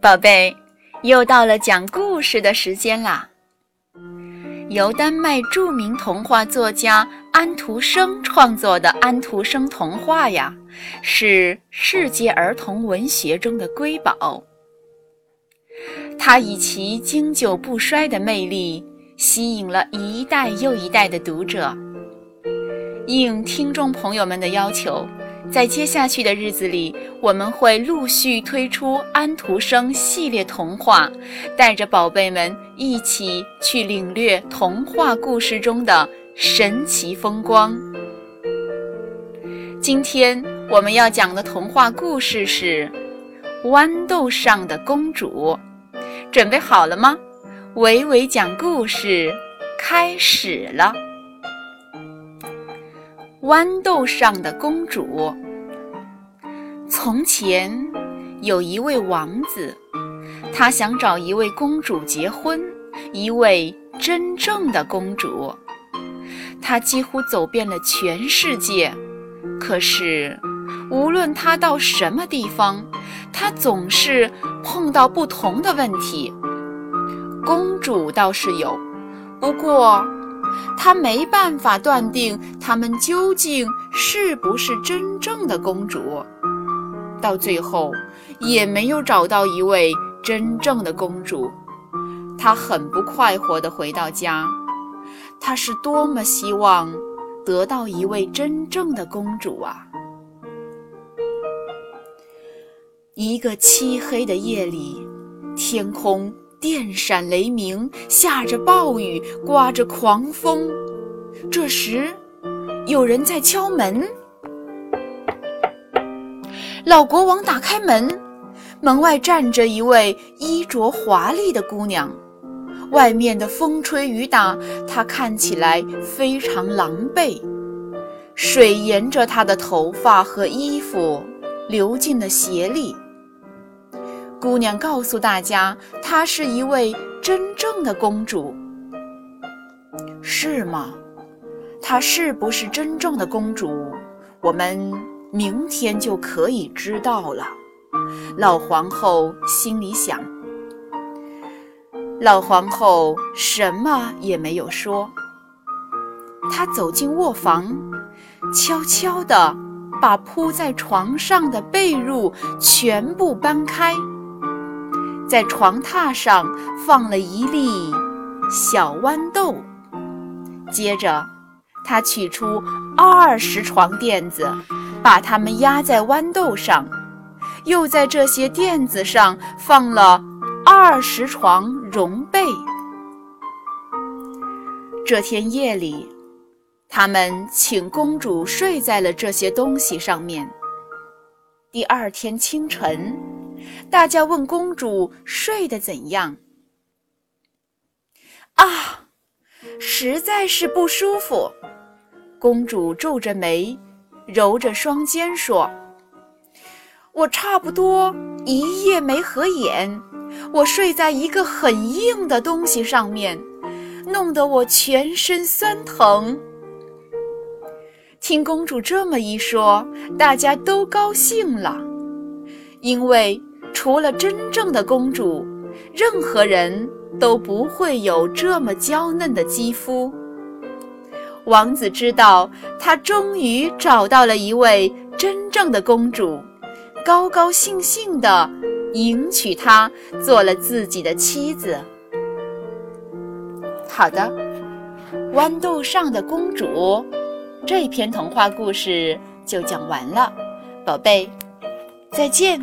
宝贝，又到了讲故事的时间啦！由丹麦著名童话作家安徒生创作的《安徒生童话》呀，是世界儿童文学中的瑰宝。它以其经久不衰的魅力，吸引了一代又一代的读者。应听众朋友们的要求。在接下去的日子里，我们会陆续推出安徒生系列童话，带着宝贝们一起去领略童话故事中的神奇风光。今天我们要讲的童话故事是《豌豆上的公主》，准备好了吗？伟伟讲故事开始了。豌豆上的公主。从前有一位王子，他想找一位公主结婚，一位真正的公主。他几乎走遍了全世界，可是无论他到什么地方，他总是碰到不同的问题。公主倒是有，不过。他没办法断定她们究竟是不是真正的公主，到最后也没有找到一位真正的公主。他很不快活地回到家，他是多么希望得到一位真正的公主啊！一个漆黑的夜里，天空。电闪雷鸣，下着暴雨，刮着狂风。这时，有人在敲门。老国王打开门，门外站着一位衣着华丽的姑娘。外面的风吹雨打，她看起来非常狼狈。水沿着她的头发和衣服流进了鞋里。姑娘告诉大家，她是一位真正的公主，是吗？她是不是真正的公主？我们明天就可以知道了。老皇后心里想。老皇后什么也没有说，她走进卧房，悄悄地把铺在床上的被褥全部搬开。在床榻上放了一粒小豌豆，接着他取出二十床垫子，把它们压在豌豆上，又在这些垫子上放了二十床绒被。这天夜里，他们请公主睡在了这些东西上面。第二天清晨。大家问公主睡得怎样？啊，实在是不舒服。公主皱着眉，揉着双肩说：“我差不多一夜没合眼，我睡在一个很硬的东西上面，弄得我全身酸疼。”听公主这么一说，大家都高兴了，因为。除了真正的公主，任何人都不会有这么娇嫩的肌肤。王子知道，他终于找到了一位真正的公主，高高兴兴地迎娶她做了自己的妻子。好的，豌豆上的公主，这篇童话故事就讲完了，宝贝，再见。